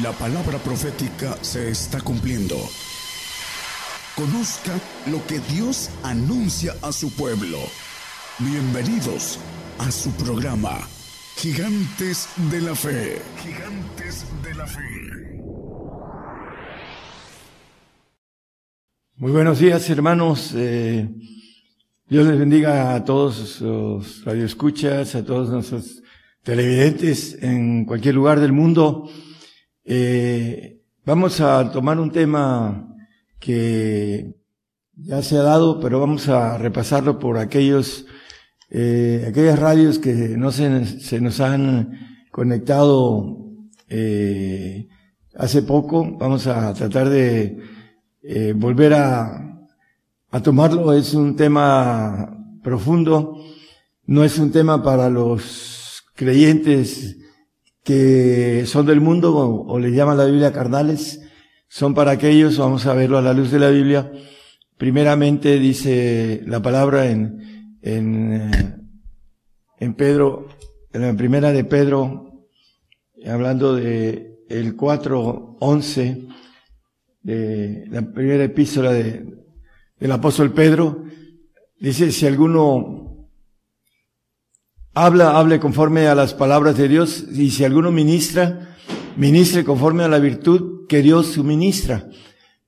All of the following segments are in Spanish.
La palabra profética se está cumpliendo. Conozca lo que Dios anuncia a su pueblo. Bienvenidos a su programa, Gigantes de la Fe. Gigantes de la Fe. Muy buenos días, hermanos. Eh, Dios les bendiga a todos los radioescuchas, a todos nuestros televidentes en cualquier lugar del mundo. Eh, vamos a tomar un tema que ya se ha dado, pero vamos a repasarlo por aquellos, eh, aquellas radios que no se, se nos han conectado eh, hace poco. Vamos a tratar de eh, volver a, a tomarlo. Es un tema profundo, no es un tema para los creyentes que son del mundo o, le llaman la Biblia carnales, son para aquellos, vamos a verlo a la luz de la Biblia. Primeramente dice la palabra en, en, eh, en Pedro, en la primera de Pedro, hablando de el 4.11, de la primera epístola de, del apóstol Pedro, dice, si alguno Habla, hable conforme a las palabras de Dios y si alguno ministra, ministre conforme a la virtud que Dios suministra,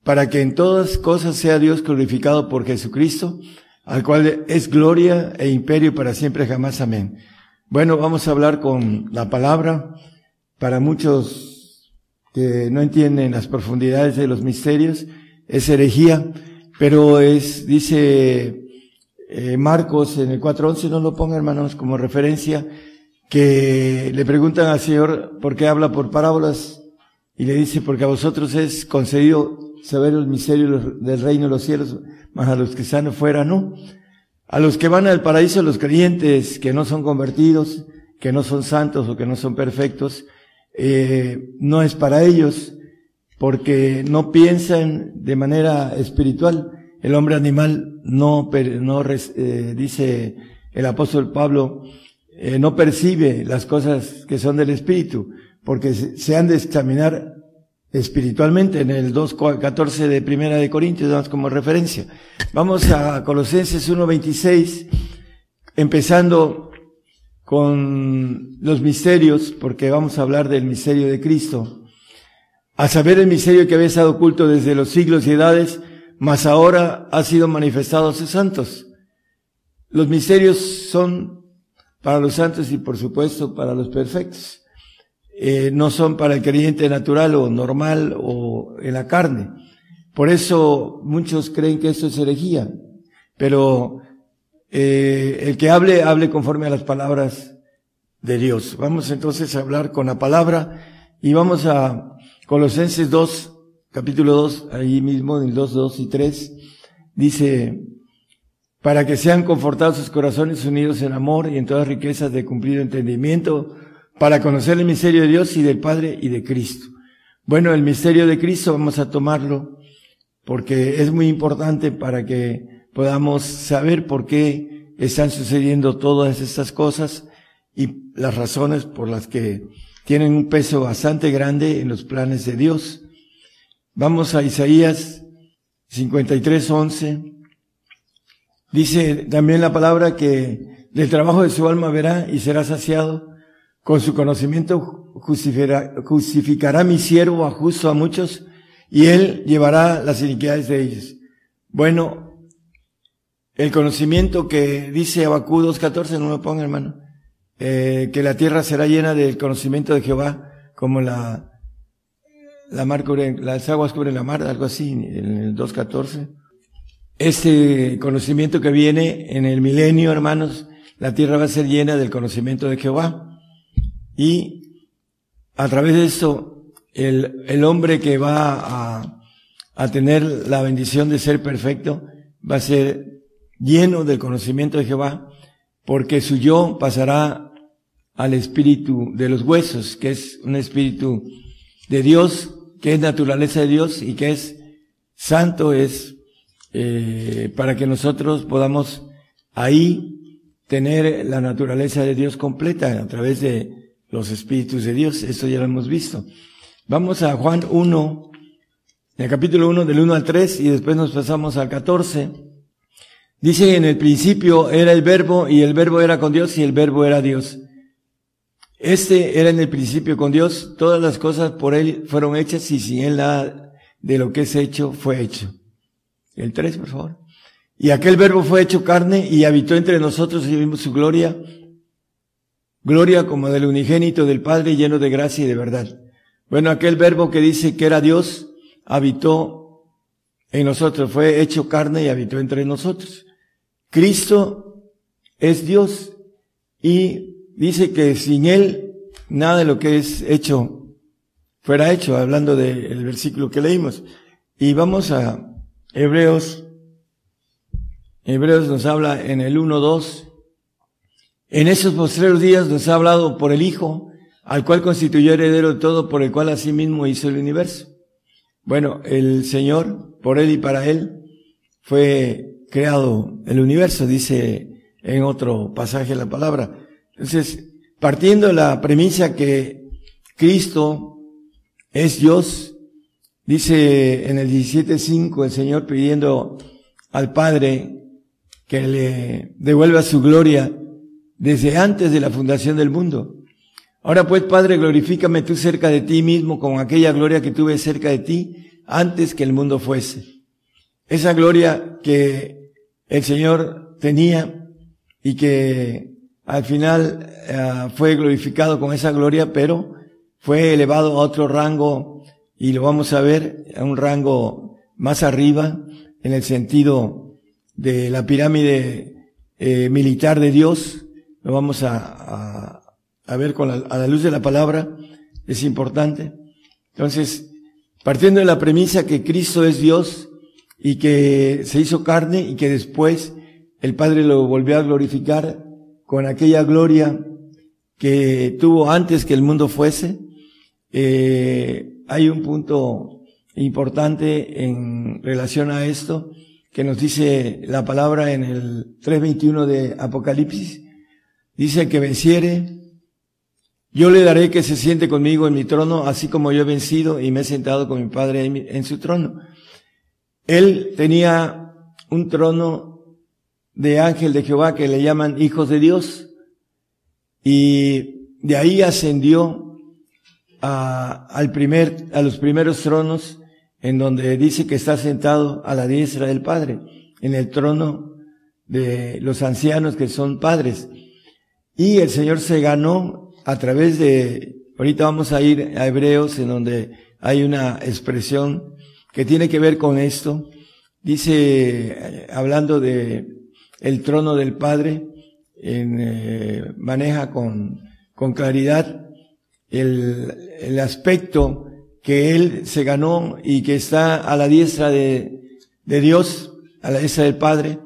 para que en todas cosas sea Dios glorificado por Jesucristo, al cual es gloria e imperio para siempre jamás. Amén. Bueno, vamos a hablar con la palabra para muchos que no entienden las profundidades de los misterios, es herejía, pero es, dice eh, Marcos en el 4.11, no lo ponga hermanos como referencia, que le preguntan al Señor por qué habla por parábolas y le dice, porque a vosotros es concedido saber el misterio del reino de los cielos, más a los que están fuera no. A los que van al paraíso, los creyentes que no son convertidos, que no son santos o que no son perfectos, eh, no es para ellos, porque no piensan de manera espiritual, el hombre animal no, no eh, dice el apóstol Pablo, eh, no percibe las cosas que son del espíritu, porque se, han de examinar espiritualmente en el 2.14 de Primera de Corintios, damos como referencia. Vamos a Colosenses 1.26, empezando con los misterios, porque vamos a hablar del misterio de Cristo. A saber el misterio que había estado oculto desde los siglos y edades, mas ahora ha sido manifestado a sus santos. Los misterios son para los santos y por supuesto para los perfectos. Eh, no son para el creyente natural o normal o en la carne. Por eso muchos creen que esto es herejía. Pero eh, el que hable, hable conforme a las palabras de Dios. Vamos entonces a hablar con la palabra y vamos a Colosenses 2, capítulo 2, ahí mismo, en el 2, 2 y 3, dice, para que sean confortados sus corazones unidos en amor y en todas riquezas de cumplido entendimiento, para conocer el misterio de Dios y del Padre y de Cristo. Bueno, el misterio de Cristo vamos a tomarlo porque es muy importante para que podamos saber por qué están sucediendo todas estas cosas y las razones por las que tienen un peso bastante grande en los planes de Dios. Vamos a Isaías 53, 11. Dice también la palabra que del trabajo de su alma verá y será saciado. Con su conocimiento justificará, mi siervo a justo a muchos y él llevará las iniquidades de ellos. Bueno, el conocimiento que dice Abacú 2.14, no lo ponga hermano, eh, que la tierra será llena del conocimiento de Jehová como la la mar cubre, las aguas cubren la mar, algo así, en el 2.14. Este conocimiento que viene en el milenio, hermanos, la tierra va a ser llena del conocimiento de Jehová. Y a través de esto, el, el hombre que va a, a tener la bendición de ser perfecto, va a ser lleno del conocimiento de Jehová, porque su yo pasará al espíritu de los huesos, que es un espíritu de Dios que es naturaleza de Dios y que es santo, es eh, para que nosotros podamos ahí tener la naturaleza de Dios completa a través de los espíritus de Dios. Eso ya lo hemos visto. Vamos a Juan 1, en el capítulo 1 del 1 al 3 y después nos pasamos al 14. Dice en el principio era el verbo y el verbo era con Dios y el verbo era Dios. Este era en el principio con Dios, todas las cosas por Él fueron hechas y sin Él nada de lo que es hecho fue hecho. El 3, por favor. Y aquel verbo fue hecho carne y habitó entre nosotros y vimos su gloria, gloria como del unigénito del Padre lleno de gracia y de verdad. Bueno, aquel verbo que dice que era Dios, habitó en nosotros, fue hecho carne y habitó entre nosotros. Cristo es Dios y dice que sin Él nada de lo que es hecho fuera hecho, hablando del versículo que leímos. Y vamos a Hebreos Hebreos nos habla en el 1.2. En esos postreros días nos ha hablado por el Hijo, al cual constituyó heredero de todo, por el cual asimismo hizo el universo. Bueno, el Señor, por Él y para Él, fue creado el universo, dice en otro pasaje la palabra. Entonces, partiendo de la premisa que Cristo es Dios, dice en el 17.5 el Señor pidiendo al Padre que le devuelva su gloria desde antes de la fundación del mundo. Ahora pues, Padre, glorifícame tú cerca de ti mismo con aquella gloria que tuve cerca de ti antes que el mundo fuese. Esa gloria que el Señor tenía y que al final eh, fue glorificado con esa gloria, pero fue elevado a otro rango y lo vamos a ver a un rango más arriba en el sentido de la pirámide eh, militar de Dios, lo vamos a, ver con a la luz de la palabra, es importante. Entonces, partiendo de la premisa que Cristo es Dios y que se hizo carne y que después el Padre lo volvió a glorificar con aquella gloria que tuvo antes que el mundo fuese, eh, hay un punto importante en relación a esto, que nos dice la palabra en el 3.21 de Apocalipsis. Dice que venciere, yo le daré que se siente conmigo en mi trono, así como yo he vencido y me he sentado con mi Padre en, su trono. Él tenía un trono de ángel de Jehová que le llaman hijos de Dios y de ahí ascendió a, al primer, a los primeros tronos en donde dice que está sentado a la diestra del Padre, en el trono de los ancianos que son padres. Y el Señor se ganó a través de, ahorita vamos a ir a Hebreos, en donde hay una expresión que tiene que ver con esto. Dice, hablando de el trono del Padre, en, eh, maneja con, con claridad el, el aspecto que Él se ganó y que está a la diestra de, de Dios, a la diestra del Padre,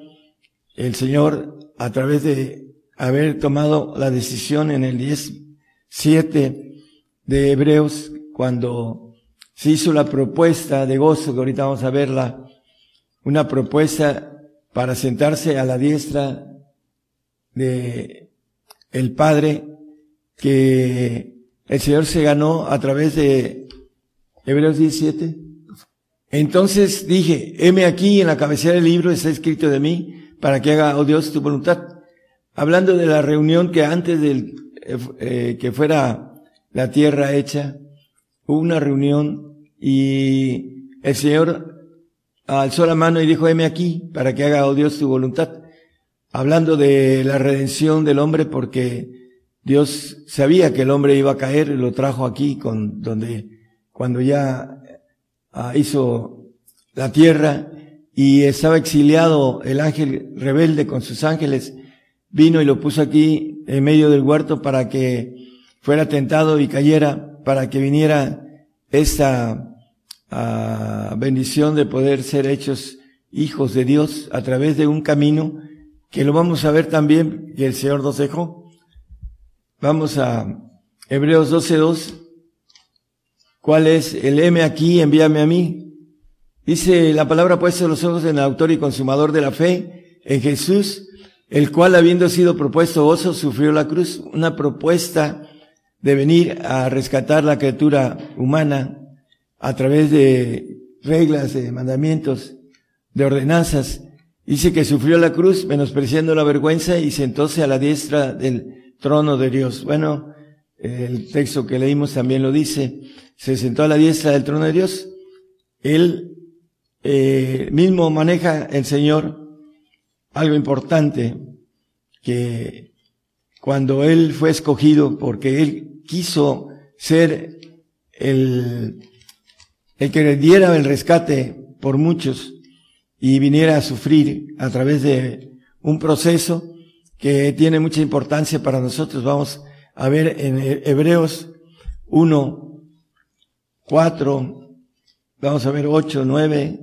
el Señor, a través de haber tomado la decisión en el 17 de Hebreos, cuando se hizo la propuesta de gozo, que ahorita vamos a verla, una propuesta para sentarse a la diestra de el Padre, que el Señor se ganó a través de Hebreos 17. Entonces dije, heme aquí en la cabecera del libro está escrito de mí para que haga, oh Dios, tu voluntad. Hablando de la reunión que antes del, eh, eh, que fuera la tierra hecha, hubo una reunión y el Señor alzó la mano y dijo, heme aquí para que haga, oh Dios, tu voluntad. Hablando de la redención del hombre porque Dios sabía que el hombre iba a caer y lo trajo aquí con donde cuando ya ah, hizo la tierra y estaba exiliado el ángel rebelde con sus ángeles, vino y lo puso aquí en medio del huerto para que fuera tentado y cayera, para que viniera esta ah, bendición de poder ser hechos hijos de Dios a través de un camino que lo vamos a ver también que el Señor nos dejó. Vamos a Hebreos 12.2 ¿Cuál es el M aquí? Envíame a mí. Dice la palabra puesta los ojos en el autor y consumador de la fe, en Jesús, el cual habiendo sido propuesto oso, sufrió la cruz. Una propuesta de venir a rescatar la criatura humana a través de reglas, de mandamientos, de ordenanzas. Dice que sufrió la cruz menospreciando la vergüenza y sentóse a la diestra del trono de Dios. Bueno, el texto que leímos también lo dice. Se sentó a la diestra del trono de Dios. Él eh, mismo maneja el Señor algo importante que cuando Él fue escogido porque Él quiso ser el, el que diera el rescate por muchos y viniera a sufrir a través de un proceso que tiene mucha importancia para nosotros. Vamos a ver en Hebreos 1, 4, vamos a ver 8, 9.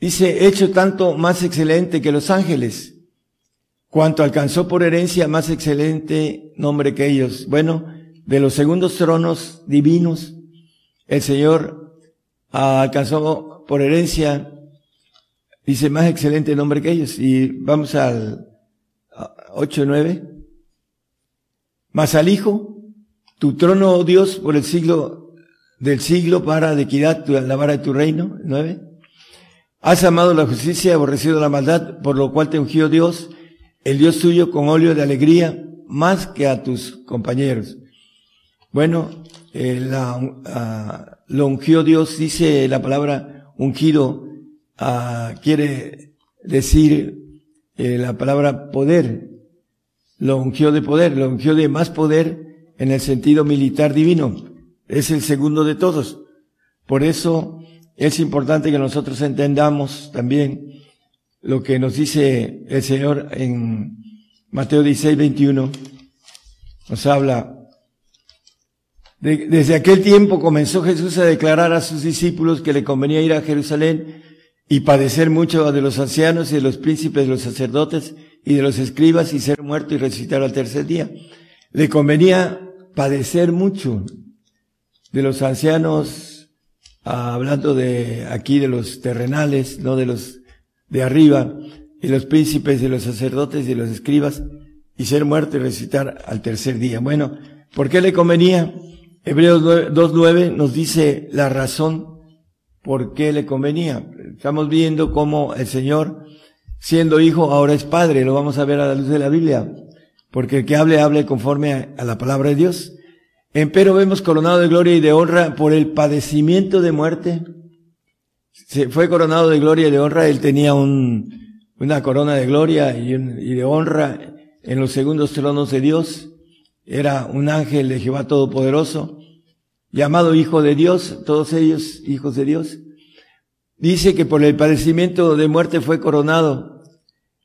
Dice, hecho tanto más excelente que los ángeles, cuanto alcanzó por herencia más excelente nombre que ellos. Bueno, de los segundos tronos divinos, el Señor alcanzó por herencia, dice, más excelente nombre que ellos. Y vamos al 8, 9. Mas al Hijo, tu trono, oh Dios, por el siglo del siglo para de equidad, la vara de tu reino. Nueve. Has amado la justicia, aborrecido la maldad, por lo cual te ungió Dios, el Dios tuyo, con óleo de alegría, más que a tus compañeros. Bueno, eh, la, uh, lo ungió Dios, dice la palabra ungido, uh, quiere decir eh, la palabra poder, lo ungió de poder, lo ungió de más poder en el sentido militar divino. Es el segundo de todos. Por eso es importante que nosotros entendamos también lo que nos dice el Señor en Mateo 16, 21. Nos habla. Desde aquel tiempo comenzó Jesús a declarar a sus discípulos que le convenía ir a Jerusalén y padecer mucho de los ancianos y de los príncipes de los sacerdotes y de los escribas y ser muerto y resucitar al tercer día. Le convenía padecer mucho de los ancianos, ah, hablando de aquí de los terrenales, no de los de arriba, y los príncipes y los sacerdotes y los escribas, y ser muerto y resucitar al tercer día. Bueno, ¿por qué le convenía? Hebreos 2.9 nos dice la razón por qué le convenía. Estamos viendo cómo el Señor siendo hijo, ahora es padre, lo vamos a ver a la luz de la Biblia, porque el que hable, hable conforme a, la palabra de Dios. Empero vemos coronado de gloria y de honra por el padecimiento de muerte. Se fue coronado de gloria y de honra, él tenía un, una corona de gloria y, y de honra en los segundos tronos de Dios. Era un ángel de Jehová Todopoderoso, llamado Hijo de Dios, todos ellos hijos de Dios. Dice que por el padecimiento de muerte fue coronado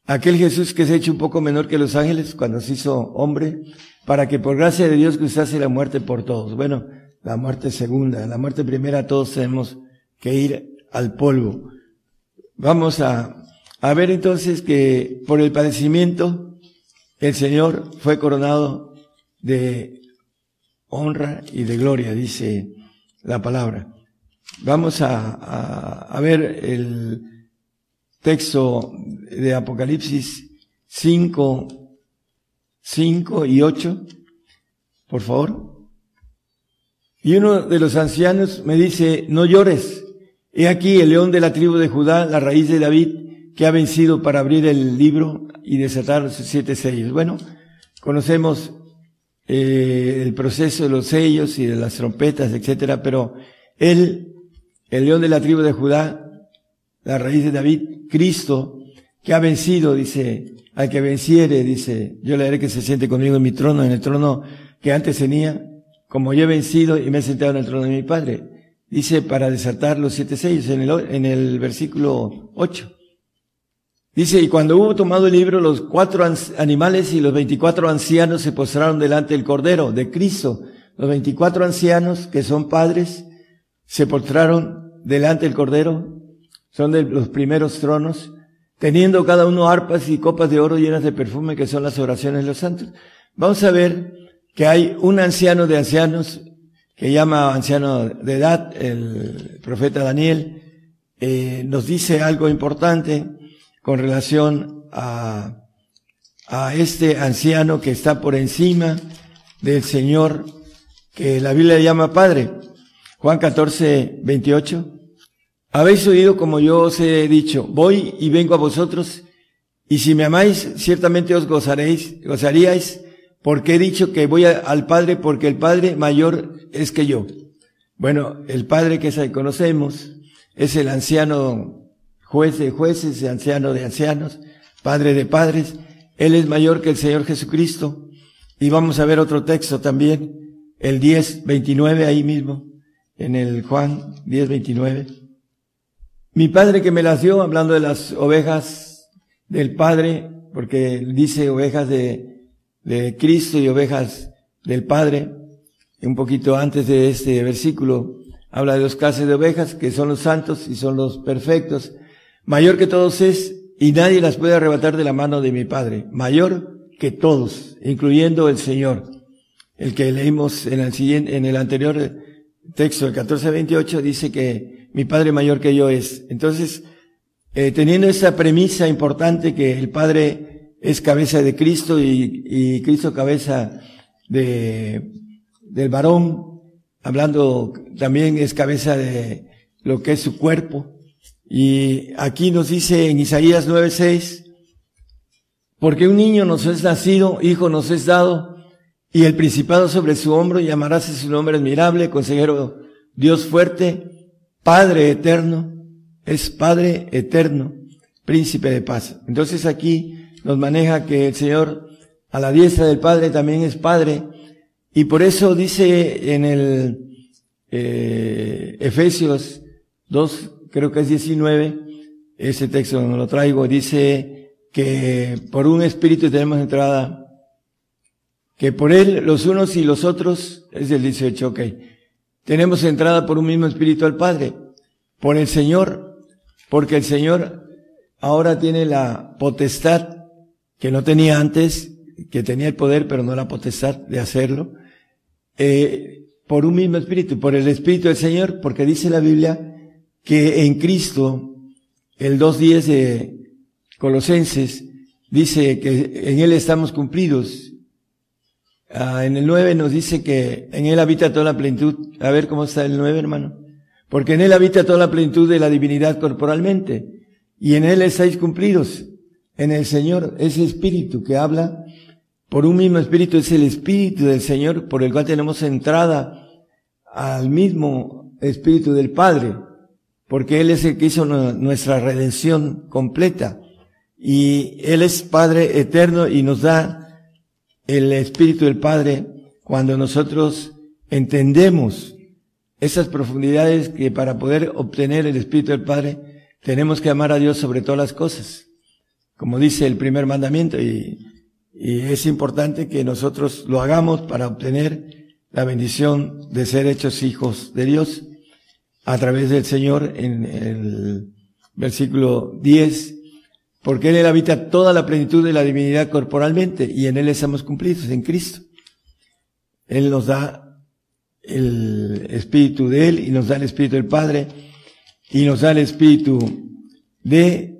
aquel Jesús que se ha hecho un poco menor que los ángeles cuando se hizo hombre, para que por gracia de Dios gustase la muerte por todos. Bueno, la muerte segunda, la muerte primera, todos tenemos que ir al polvo. Vamos a, a ver entonces que por el padecimiento el Señor fue coronado de honra y de gloria, dice la palabra. Vamos a, a, ver el, texto de Apocalipsis 5, 5 y 8, por favor. Y uno de los ancianos me dice, no llores. He aquí el león de la tribu de Judá, la raíz de David, que ha vencido para abrir el libro y desatar los siete sellos. Bueno, conocemos eh, el proceso de los sellos y de las trompetas, etcétera, pero él, el león de la tribu de Judá, la raíz de David, Cristo, que ha vencido, dice, al que venciere, dice, yo le haré que se siente conmigo en mi trono, en el trono que antes tenía, como yo he vencido y me he sentado en el trono de mi Padre. Dice, para desatar los siete sellos, en el, en el versículo 8. Dice, y cuando hubo tomado el libro, los cuatro animales y los veinticuatro ancianos se postraron delante del Cordero, de Cristo. Los veinticuatro ancianos, que son padres, se postraron delante del Cordero, son de los primeros tronos, teniendo cada uno arpas y copas de oro llenas de perfume que son las oraciones de los santos. Vamos a ver que hay un anciano de ancianos que llama anciano de edad, el profeta Daniel, eh, nos dice algo importante con relación a, a este anciano que está por encima del Señor que la Biblia llama Padre. Juan 14, 28. Habéis oído como yo os he dicho, voy y vengo a vosotros, y si me amáis, ciertamente os gozaréis, gozaríais, porque he dicho que voy al Padre, porque el Padre mayor es que yo. Bueno, el Padre que conocemos es el anciano juez de jueces, anciano de ancianos, Padre de padres. Él es mayor que el Señor Jesucristo. Y vamos a ver otro texto también, el 10, 29, ahí mismo, en el Juan 10, 29. Mi padre que me las dio, hablando de las ovejas del Padre, porque dice ovejas de, de Cristo y ovejas del Padre, un poquito antes de este versículo, habla de los clases de ovejas, que son los santos y son los perfectos. Mayor que todos es, y nadie las puede arrebatar de la mano de mi Padre. Mayor que todos, incluyendo el Señor. El que leímos en el siguiente, en el anterior texto, el 1428, dice que mi Padre mayor que yo es. Entonces, eh, teniendo esa premisa importante que el Padre es cabeza de Cristo y, y Cristo cabeza de, del varón, hablando también es cabeza de lo que es su cuerpo. Y aquí nos dice en Isaías 9:6, porque un niño nos es nacido, hijo nos es dado, y el principado sobre su hombro llamarás su nombre admirable, consejero Dios fuerte, Padre eterno, es Padre eterno, príncipe de paz. Entonces aquí nos maneja que el Señor a la diestra del Padre también es Padre, y por eso dice en el eh, Efesios 2, creo que es 19, ese texto no lo traigo, dice que por un espíritu tenemos entrada, que por él los unos y los otros, es el 18, ok, tenemos entrada por un mismo espíritu al Padre, por el Señor, porque el Señor ahora tiene la potestad que no tenía antes, que tenía el poder pero no la potestad de hacerlo, eh, por un mismo espíritu, por el espíritu del Señor, porque dice la Biblia que en Cristo, el 2.10 de Colosenses, dice que en Él estamos cumplidos Ah, en el 9 nos dice que en Él habita toda la plenitud. A ver cómo está el 9, hermano. Porque en Él habita toda la plenitud de la divinidad corporalmente. Y en Él estáis cumplidos. En el Señor, ese espíritu que habla por un mismo espíritu es el espíritu del Señor por el cual tenemos entrada al mismo espíritu del Padre. Porque Él es el que hizo nuestra redención completa. Y Él es Padre eterno y nos da el Espíritu del Padre cuando nosotros entendemos esas profundidades que para poder obtener el Espíritu del Padre tenemos que amar a Dios sobre todas las cosas, como dice el primer mandamiento, y, y es importante que nosotros lo hagamos para obtener la bendición de ser hechos hijos de Dios a través del Señor en el versículo 10 porque en Él habita toda la plenitud de la divinidad corporalmente y en Él estamos cumplidos, en Cristo. Él nos da el Espíritu de Él y nos da el Espíritu del Padre y nos da el Espíritu de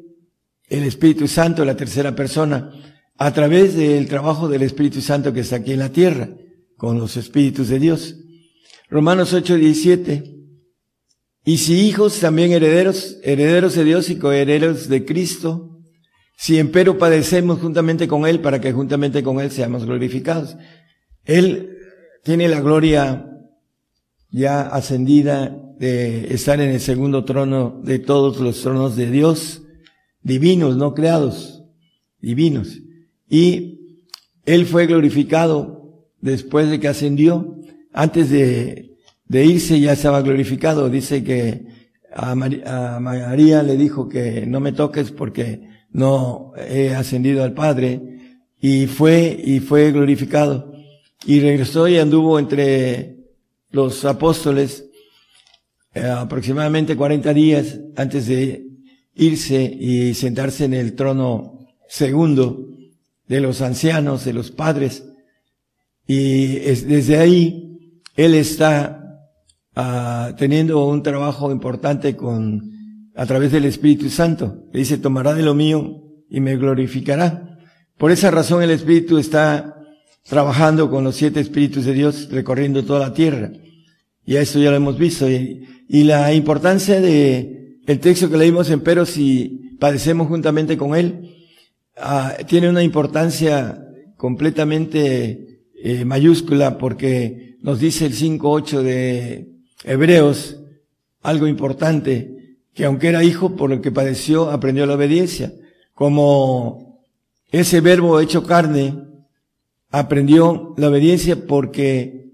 el Espíritu Santo, la tercera persona, a través del trabajo del Espíritu Santo que está aquí en la tierra, con los Espíritus de Dios. Romanos 8, 17. Y si hijos, también herederos, herederos de Dios y coherederos de Cristo, si empero padecemos juntamente con Él para que juntamente con Él seamos glorificados. Él tiene la gloria ya ascendida de estar en el segundo trono de todos los tronos de Dios, divinos, no creados, divinos. Y Él fue glorificado después de que ascendió. Antes de, de irse ya estaba glorificado. Dice que a María le dijo que no me toques porque no he ascendido al Padre, y fue, y fue glorificado. Y regresó y anduvo entre los apóstoles eh, aproximadamente 40 días antes de irse y sentarse en el trono segundo de los ancianos, de los padres. Y desde ahí él está ah, teniendo un trabajo importante con a través del Espíritu Santo. Le dice, tomará de lo mío y me glorificará. Por esa razón el Espíritu está trabajando con los siete espíritus de Dios recorriendo toda la tierra. Y a esto ya lo hemos visto. Y, y la importancia de el texto que leímos en Pero si padecemos juntamente con Él, ah, tiene una importancia completamente eh, mayúscula porque nos dice el 5.8 de Hebreos algo importante, que aunque era hijo por lo que padeció, aprendió la obediencia. Como ese verbo hecho carne, aprendió la obediencia porque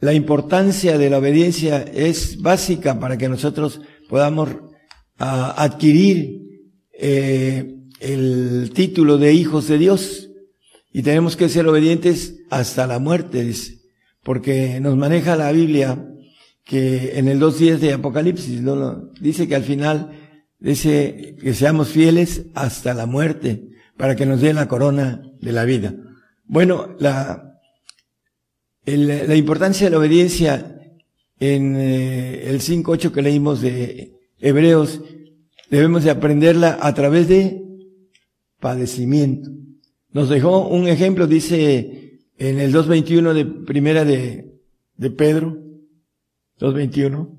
la importancia de la obediencia es básica para que nosotros podamos ah, adquirir eh, el título de hijos de Dios. Y tenemos que ser obedientes hasta la muerte, dice. Porque nos maneja la Biblia que en el 2.10 de Apocalipsis, dice que al final dice que seamos fieles hasta la muerte para que nos dé la corona de la vida. Bueno, la, la importancia de la obediencia en eh, el 5.8 que leímos de Hebreos, debemos de aprenderla a través de padecimiento. Nos dejó un ejemplo, dice en el 2.21 de primera de, de Pedro, 2.21,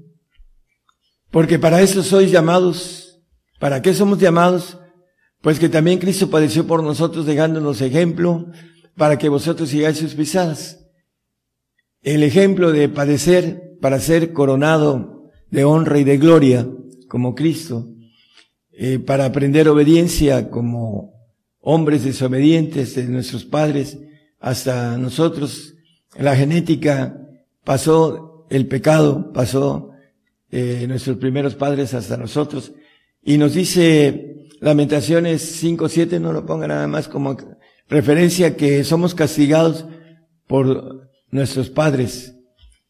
porque para eso sois llamados. ¿Para qué somos llamados? Pues que también Cristo padeció por nosotros dejándonos ejemplo para que vosotros sigáis sus pisadas. El ejemplo de padecer para ser coronado de honra y de gloria como Cristo, eh, para aprender obediencia como hombres desobedientes de nuestros padres hasta nosotros. La genética pasó el pecado, pasó eh, nuestros primeros padres hasta nosotros. Y nos dice Lamentaciones 5, 7, no lo ponga nada más como referencia que somos castigados por nuestros padres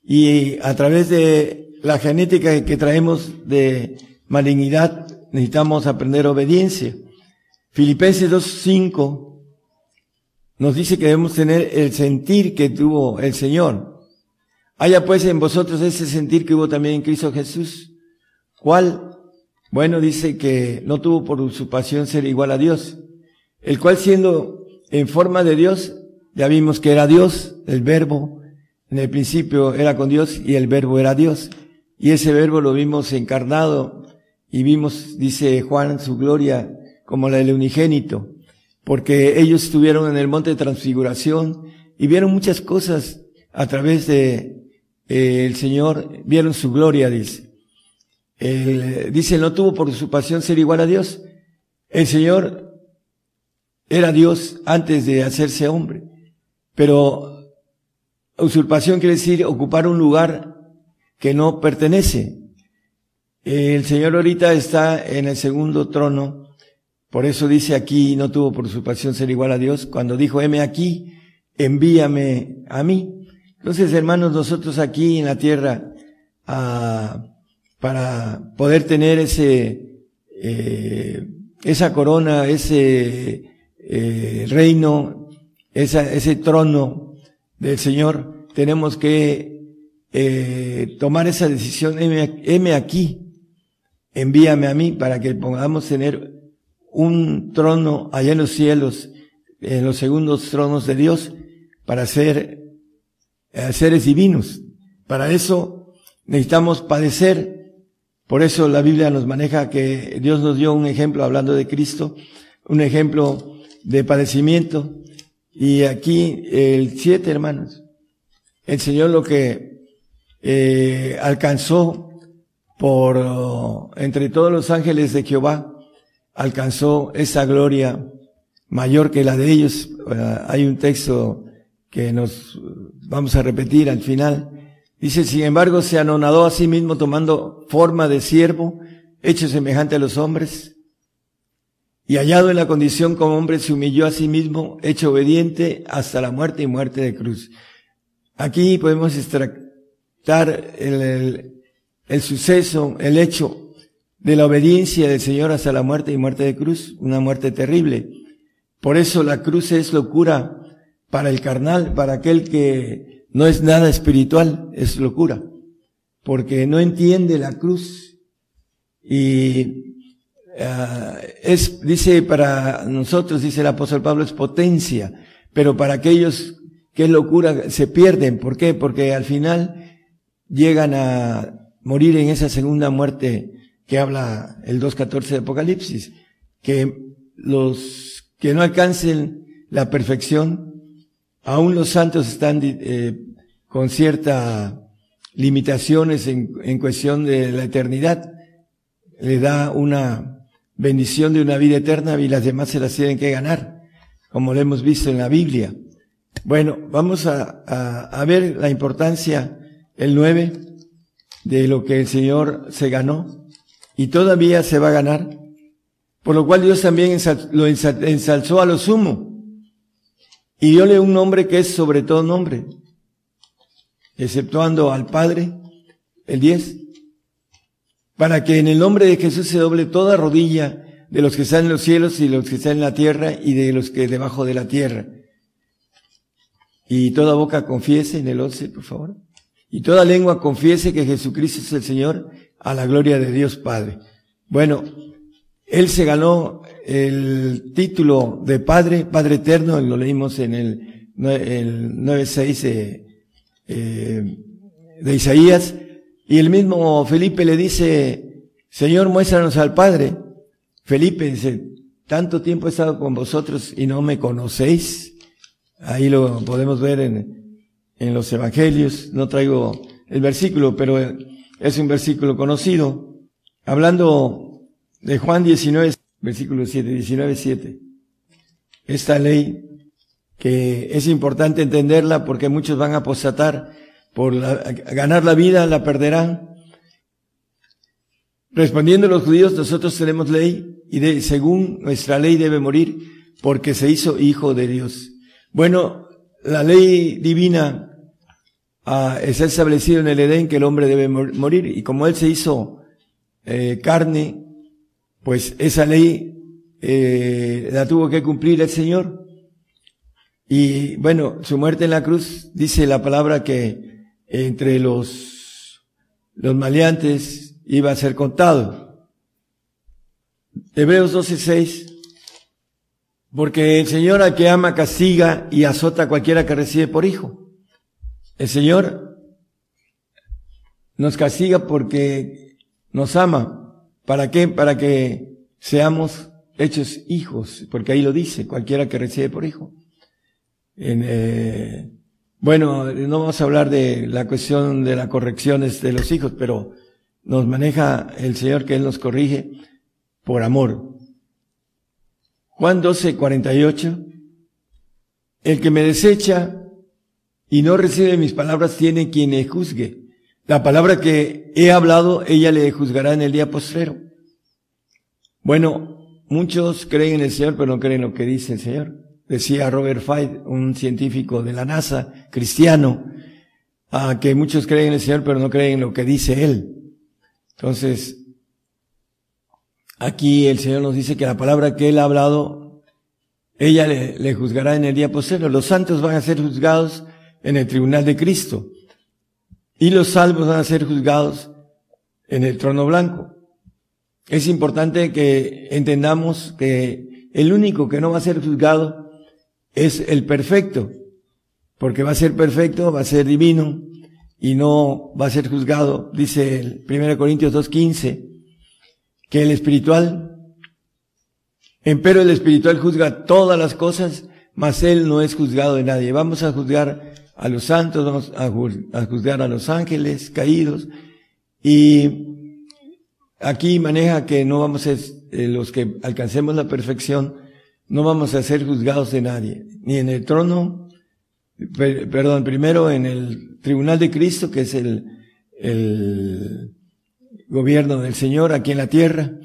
y a través de la genética que traemos de malignidad necesitamos aprender obediencia. Filipenses 2.5 nos dice que debemos tener el sentir que tuvo el Señor. Haya pues en vosotros ese sentir que hubo también en Cristo Jesús. ¿Cuál? Bueno, dice que no tuvo por su pasión ser igual a Dios, el cual siendo en forma de Dios, ya vimos que era Dios, el verbo, en el principio era con Dios y el verbo era Dios. Y ese verbo lo vimos encarnado y vimos, dice Juan, su gloria como la del unigénito, porque ellos estuvieron en el monte de transfiguración y vieron muchas cosas a través de eh, el Señor, vieron su gloria, dice. dice, no tuvo por su pasión ser igual a Dios. El Señor era Dios antes de hacerse hombre. Pero usurpación quiere decir ocupar un lugar que no pertenece. El Señor ahorita está en el segundo trono. Por eso dice aquí, no tuvo por usurpación ser igual a Dios. Cuando dijo, heme aquí, envíame a mí. Entonces, hermanos, nosotros aquí en la tierra, ah, para poder tener ese, eh, esa corona, ese eh, reino, ese trono del Señor, tenemos que eh, tomar esa decisión, heme aquí, envíame a mí para que podamos tener un trono allá en los cielos, en los segundos tronos de Dios, para ser eh, seres divinos. Para eso necesitamos padecer. Por eso la Biblia nos maneja que Dios nos dio un ejemplo hablando de Cristo, un ejemplo de padecimiento. Y aquí el siete, hermanos. El Señor lo que eh, alcanzó por entre todos los ángeles de Jehová, alcanzó esa gloria mayor que la de ellos. Uh, hay un texto que nos vamos a repetir al final. Dice, sin embargo, se anonadó a sí mismo tomando forma de siervo, hecho semejante a los hombres y hallado en la condición como hombre se humilló a sí mismo, hecho obediente hasta la muerte y muerte de cruz. Aquí podemos extractar el, el, suceso, el hecho de la obediencia del Señor hasta la muerte y muerte de cruz, una muerte terrible. Por eso la cruz es locura para el carnal, para aquel que no es nada espiritual, es locura, porque no entiende la cruz y Ah, es, dice para nosotros, dice el apóstol Pablo, es potencia, pero para aquellos qué locura, se pierden. ¿Por qué? Porque al final llegan a morir en esa segunda muerte que habla el 2.14 de Apocalipsis, que los que no alcancen la perfección, aún los santos están eh, con ciertas limitaciones en, en cuestión de la eternidad, le da una bendición de una vida eterna y las demás se las tienen que ganar, como lo hemos visto en la Biblia. Bueno, vamos a, ver la importancia, el 9, de lo que el Señor se ganó y todavía se va a ganar, por lo cual Dios también lo ensalzó a lo sumo y diole un nombre que es sobre todo nombre, exceptuando al Padre, el 10, para que en el nombre de Jesús se doble toda rodilla de los que están en los cielos y los que están en la tierra y de los que debajo de la tierra. Y toda boca confiese en el 11, por favor. Y toda lengua confiese que Jesucristo es el Señor a la gloria de Dios Padre. Bueno, Él se ganó el título de Padre, Padre Eterno, lo leímos en el, el 9.6 eh, de Isaías, y el mismo Felipe le dice, Señor, muéstranos al Padre. Felipe dice, tanto tiempo he estado con vosotros y no me conocéis. Ahí lo podemos ver en, en los evangelios. No traigo el versículo, pero es un versículo conocido. Hablando de Juan 19, versículo 7, 19, 7. Esta ley que es importante entenderla porque muchos van a apostatar por ganar la vida, la perderán. Respondiendo a los judíos, nosotros tenemos ley y de, según nuestra ley debe morir porque se hizo hijo de Dios. Bueno, la ley divina ah, está establecido en el Edén que el hombre debe morir y como él se hizo eh, carne, pues esa ley eh, la tuvo que cumplir el Señor. Y bueno, su muerte en la cruz dice la palabra que entre los, los maleantes iba a ser contado. Hebreos 12:6, porque el Señor al que ama castiga y azota a cualquiera que recibe por hijo. El Señor nos castiga porque nos ama. ¿Para qué? Para que seamos hechos hijos, porque ahí lo dice, cualquiera que recibe por hijo. En, eh, bueno, no vamos a hablar de la cuestión de las correcciones de los hijos, pero nos maneja el Señor que Él nos corrige por amor. Juan 12, 48. El que me desecha y no recibe mis palabras tiene quien le juzgue. La palabra que he hablado, ella le juzgará en el día postrero. Bueno, muchos creen en el Señor, pero no creen lo que dice el Señor decía Robert Feit, un científico de la NASA, cristiano, a que muchos creen en el Señor pero no creen en lo que dice Él. Entonces, aquí el Señor nos dice que la palabra que Él ha hablado, ella le, le juzgará en el día posterior. Los santos van a ser juzgados en el tribunal de Cristo y los salvos van a ser juzgados en el trono blanco. Es importante que entendamos que el único que no va a ser juzgado es el perfecto, porque va a ser perfecto, va a ser divino y no va a ser juzgado, dice el 1 Corintios 2.15, que el espiritual, empero el espiritual juzga todas las cosas, mas él no es juzgado de nadie. Vamos a juzgar a los santos, vamos a juzgar a los ángeles caídos. Y aquí maneja que no vamos a eh, los que alcancemos la perfección, no vamos a ser juzgados de nadie, ni en el trono, perdón, primero en el tribunal de Cristo, que es el, el gobierno del Señor aquí en la tierra,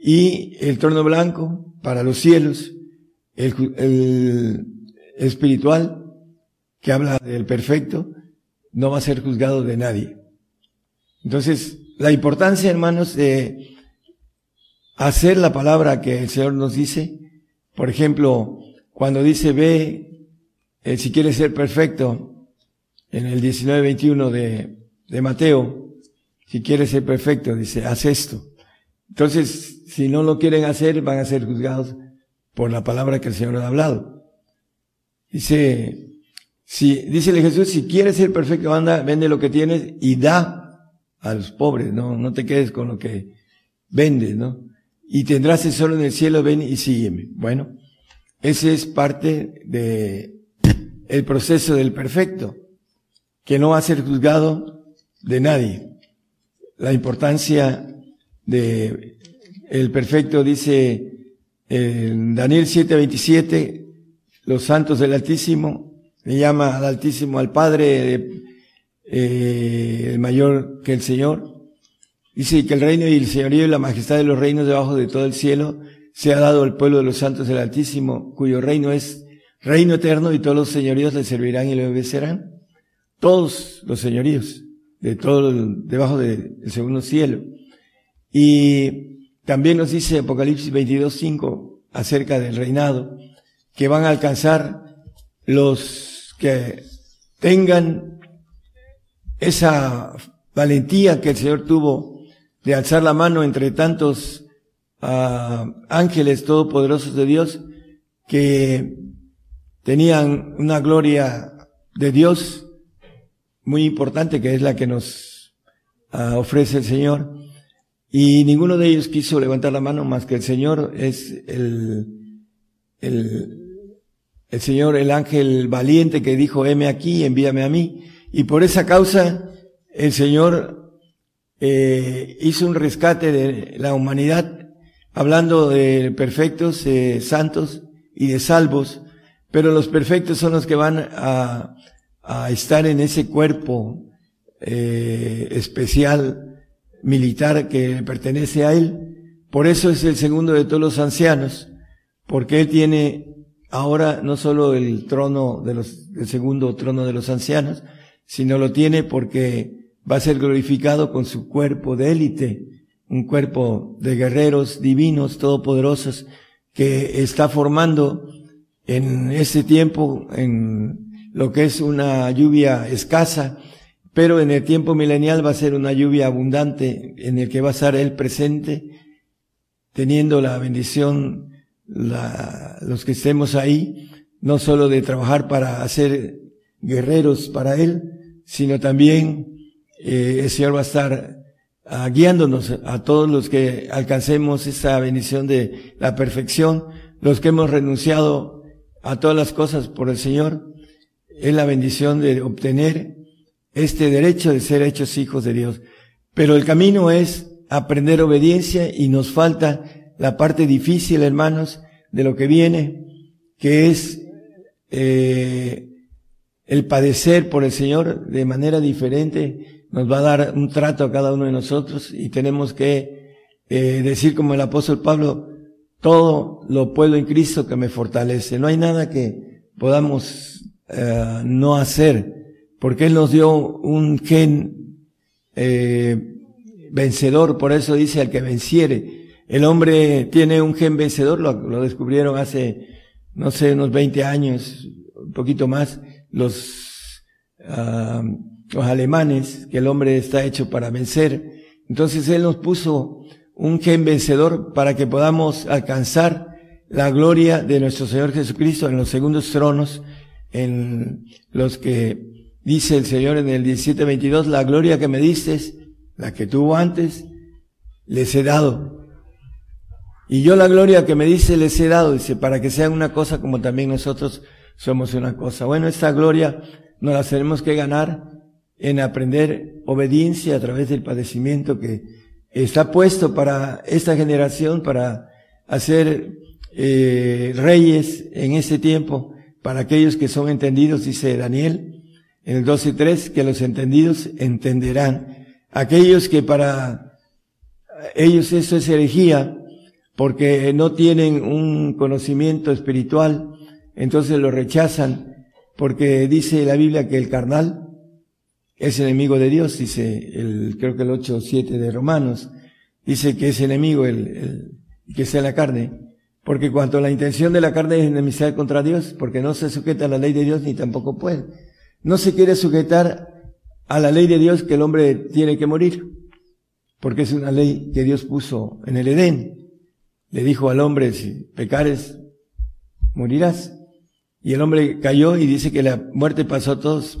y el trono blanco para los cielos, el, el espiritual, que habla del perfecto, no va a ser juzgado de nadie. Entonces, la importancia, hermanos, de hacer la palabra que el Señor nos dice, por ejemplo, cuando dice ve, eh, si quieres ser perfecto, en el 19-21 de, de Mateo, si quieres ser perfecto, dice, haz esto. Entonces, si no lo quieren hacer, van a ser juzgados por la palabra que el Señor ha hablado. Dice Si, dícele Jesús, si quieres ser perfecto, anda, vende lo que tienes y da a los pobres, no, no te quedes con lo que vendes, ¿no? Y tendrás tesoro en el cielo, ven y sígueme. Bueno, ese es parte de el proceso del perfecto, que no va a ser juzgado de nadie. La importancia de el perfecto dice en Daniel 7:27, los santos del Altísimo, le llama al Altísimo al Padre eh, mayor que el Señor. Dice que el reino y el señorío y la majestad de los reinos debajo de todo el cielo se ha dado al pueblo de los santos del Altísimo, cuyo reino es reino eterno y todos los señoríos le servirán y le obedecerán. Todos los señoríos de todo debajo del segundo cielo. Y también nos dice Apocalipsis 22.5 acerca del reinado, que van a alcanzar los que tengan esa valentía que el Señor tuvo de alzar la mano entre tantos uh, ángeles todopoderosos de Dios que tenían una gloria de Dios muy importante que es la que nos uh, ofrece el Señor. Y ninguno de ellos quiso levantar la mano más que el Señor es el, el, el Señor, el ángel valiente que dijo, heme aquí, envíame a mí. Y por esa causa el Señor eh, hizo un rescate de la humanidad, hablando de perfectos, eh, santos y de salvos, pero los perfectos son los que van a, a estar en ese cuerpo eh, especial militar que pertenece a él. Por eso es el segundo de todos los ancianos, porque él tiene ahora no solo el trono de los, el segundo trono de los ancianos, sino lo tiene porque va a ser glorificado con su cuerpo de élite, un cuerpo de guerreros divinos, todopoderosos, que está formando en este tiempo, en lo que es una lluvia escasa, pero en el tiempo milenial va a ser una lluvia abundante en el que va a estar Él presente, teniendo la bendición, la, los que estemos ahí, no solo de trabajar para hacer guerreros para Él, sino también eh, el Señor va a estar ah, guiándonos a todos los que alcancemos esa bendición de la perfección, los que hemos renunciado a todas las cosas por el Señor, es la bendición de obtener este derecho de ser hechos hijos de Dios. Pero el camino es aprender obediencia y nos falta la parte difícil, hermanos, de lo que viene, que es eh, el padecer por el Señor de manera diferente. Nos va a dar un trato a cada uno de nosotros y tenemos que eh, decir como el apóstol Pablo, todo lo puedo en Cristo que me fortalece. No hay nada que podamos eh, no hacer porque Él nos dio un gen eh, vencedor, por eso dice al que venciere. El hombre tiene un gen vencedor, lo, descubrieron hace, no sé, unos 20 años, un poquito más, los, uh, los alemanes, que el hombre está hecho para vencer. Entonces Él nos puso un gen vencedor para que podamos alcanzar la gloria de nuestro Señor Jesucristo en los segundos tronos, en los que Dice el Señor en el 17:22, la gloria que me diste, la que tuvo antes, les he dado. Y yo la gloria que me dice les he dado, dice, para que sean una cosa como también nosotros somos una cosa. Bueno, esta gloria nos la tenemos que ganar en aprender obediencia a través del padecimiento que está puesto para esta generación, para hacer eh, reyes en este tiempo, para aquellos que son entendidos, dice Daniel, en el 12 y 3, que los entendidos entenderán. Aquellos que para ellos eso es herejía, porque no tienen un conocimiento espiritual, entonces lo rechazan, porque dice la Biblia que el carnal es enemigo de Dios, dice el, creo que el 8 o 7 de Romanos, dice que es enemigo el, el que sea la carne, porque cuanto la intención de la carne es enemistad contra Dios, porque no se sujeta a la ley de Dios ni tampoco puede no se quiere sujetar a la ley de Dios que el hombre tiene que morir, porque es una ley que Dios puso en el Edén. Le dijo al hombre, si pecares, morirás. y el hombre cayó y dice que la muerte pasó a todos,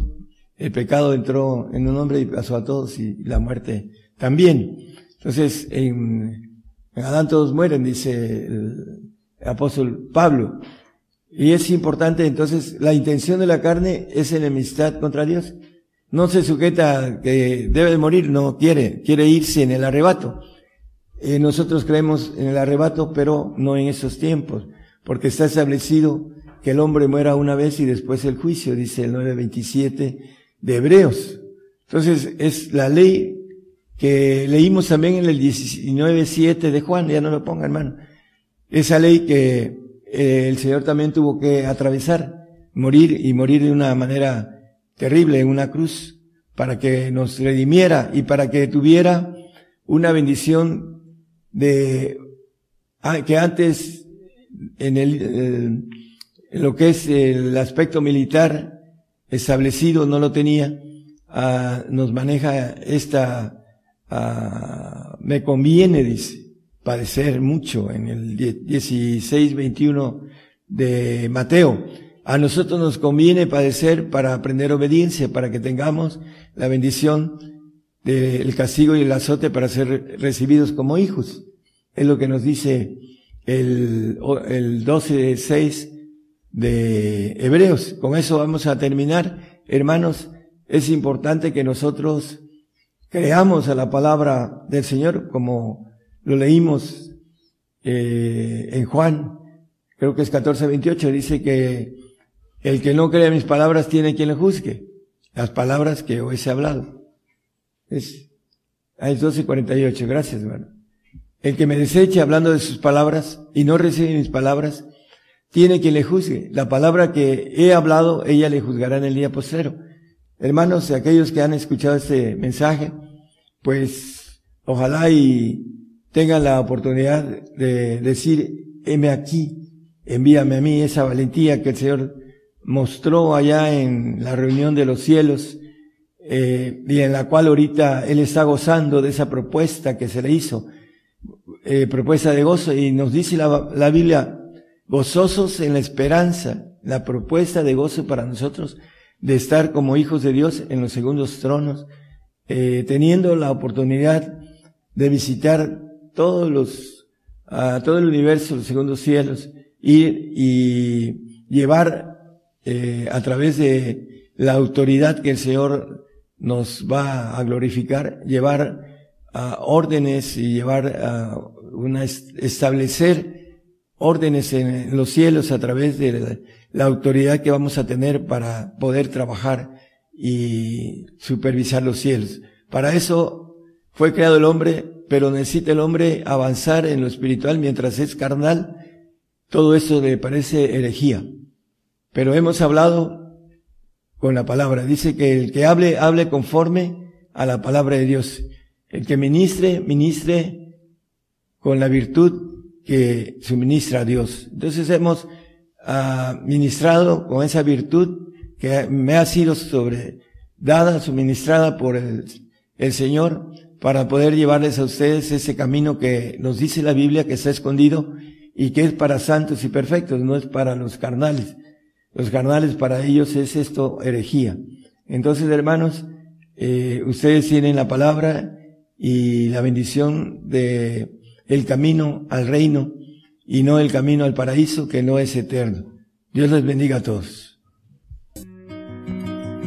el pecado entró en un hombre y pasó a todos y la muerte también. Entonces, en, Adán todos mueren, dice el apóstol Pablo. Y es importante, entonces, la intención de la carne es enemistad contra Dios. No se sujeta que debe de morir, no quiere, quiere irse en el arrebato. Eh, nosotros creemos en el arrebato, pero no en esos tiempos, porque está establecido que el hombre muera una vez y después el juicio, dice el 927 de Hebreos. Entonces es la ley que leímos también en el 19.7 de Juan, ya no lo ponga hermano. Esa ley que eh, el Señor también tuvo que atravesar, morir y morir de una manera terrible en una cruz para que nos redimiera y para que tuviera una bendición de ah, que antes en el, lo que es el aspecto militar establecido no lo tenía, ah, nos maneja esta, ah, me conviene, dice, padecer mucho en el 16, 21 de Mateo. A nosotros nos conviene padecer para aprender obediencia, para que tengamos la bendición del castigo y el azote para ser recibidos como hijos. Es lo que nos dice el, el 12, 6 de Hebreos. Con eso vamos a terminar. Hermanos, es importante que nosotros creamos a la palabra del Señor como lo leímos eh, en Juan, creo que es 14, 28, dice que el que no cree mis palabras tiene quien le juzgue. Las palabras que hoy se ha hablado. Es, ah, es 12, 48, gracias hermano. El que me deseche hablando de sus palabras y no recibe mis palabras, tiene quien le juzgue. La palabra que he hablado, ella le juzgará en el día postero. Hermanos, aquellos que han escuchado este mensaje, pues ojalá y tengan la oportunidad de decir, heme aquí, envíame a mí esa valentía que el Señor mostró allá en la reunión de los cielos, eh, y en la cual ahorita Él está gozando de esa propuesta que se le hizo, eh, propuesta de gozo, y nos dice la, la Biblia, gozosos en la esperanza, la propuesta de gozo para nosotros de estar como hijos de Dios en los segundos tronos, eh, teniendo la oportunidad de visitar todos los, a todo el universo, los segundos cielos, ir y llevar eh, a través de la autoridad que el Señor nos va a glorificar, llevar a órdenes y llevar a una establecer órdenes en los cielos a través de la autoridad que vamos a tener para poder trabajar y supervisar los cielos. Para eso fue creado el hombre, pero necesita el hombre avanzar en lo espiritual mientras es carnal. Todo eso le parece herejía. Pero hemos hablado con la palabra. Dice que el que hable, hable conforme a la palabra de Dios. El que ministre, ministre con la virtud que suministra a Dios. Entonces hemos uh, ministrado con esa virtud que me ha sido sobre, dada, suministrada por el, el Señor para poder llevarles a ustedes ese camino que nos dice la Biblia que está escondido y que es para santos y perfectos, no es para los carnales. Los carnales para ellos es esto herejía. Entonces, hermanos, eh, ustedes tienen la palabra y la bendición de el camino al reino y no el camino al paraíso que no es eterno. Dios les bendiga a todos.